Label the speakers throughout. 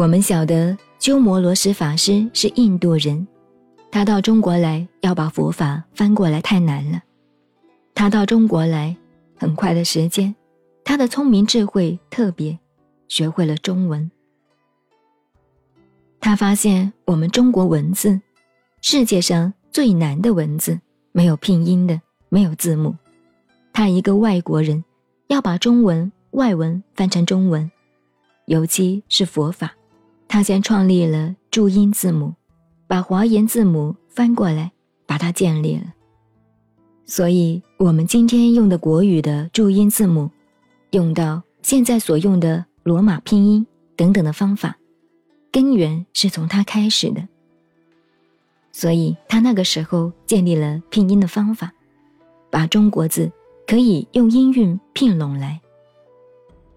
Speaker 1: 我们晓得鸠摩罗什法师是印度人，他到中国来要把佛法翻过来太难了。他到中国来很快的时间，他的聪明智慧特别，学会了中文。他发现我们中国文字，世界上最难的文字，没有拼音的，没有字母。他一个外国人，要把中文外文翻成中文，尤其是佛法，他先创立了注音字母，把华严字母翻过来，把它建立了。所以，我们今天用的国语的注音字母，用到现在所用的罗马拼音等等的方法。根源是从他开始的，所以他那个时候建立了拼音的方法，把中国字可以用音韵拼拢来。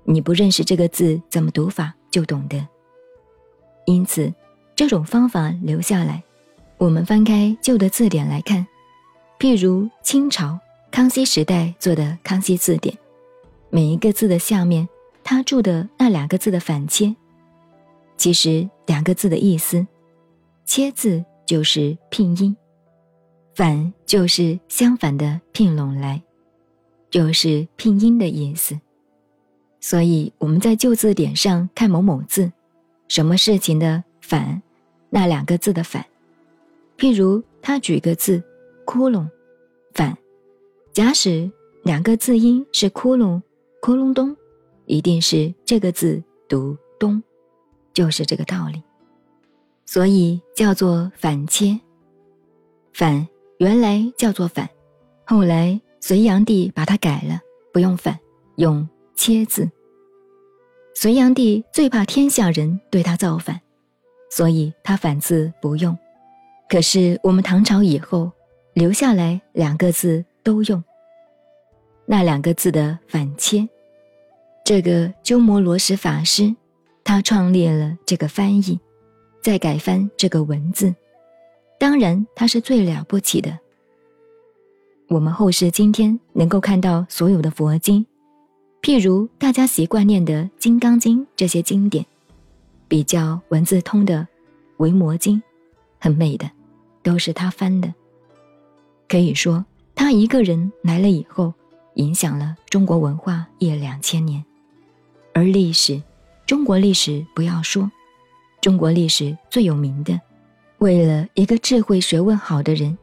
Speaker 1: 你不认识这个字怎么读法，就懂得。因此，这种方法留下来。我们翻开旧的字典来看，譬如清朝康熙时代做的《康熙字典》，每一个字的下面，他注的那两个字的反切。其实两个字的意思，切字就是拼音，反就是相反的拼拢来，就是拼音的意思。所以我们在旧字典上看某某字，什么事情的反，那两个字的反。譬如他举个字“窟窿”，反，假使两个字音是“窟窿”，“窟窿东”，一定是这个字读“东”。就是这个道理，所以叫做反切。反原来叫做反，后来隋炀帝把它改了，不用反，用切字。隋炀帝最怕天下人对他造反，所以他反字不用。可是我们唐朝以后留下来两个字都用，那两个字的反切，这个鸠摩罗什法师。他创立了这个翻译，再改翻这个文字，当然他是最了不起的。我们后世今天能够看到所有的佛经，譬如大家习惯念的《金刚经》这些经典，比较文字通的《维摩经》，很美的，都是他翻的。可以说，他一个人来了以后，影响了中国文化一两千年，而历史。中国历史不要说，中国历史最有名的，为了一个智慧学问好的人，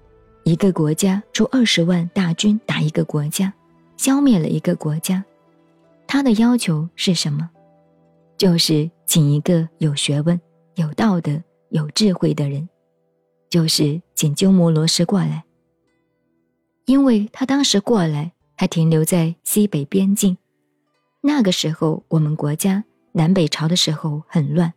Speaker 1: 一个国家出二十万大军打一个国家，消灭了一个国家，他的要求是什么？就是请一个有学问、有道德、有智慧的人，就是请鸠摩罗什过来。因为他当时过来还停留在西北边境，那个时候我们国家。南北朝的时候很乱，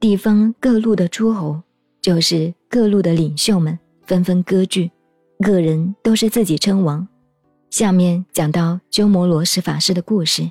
Speaker 1: 地方各路的诸侯，就是各路的领袖们纷纷割据，个人都是自己称王。下面讲到鸠摩罗什法师的故事。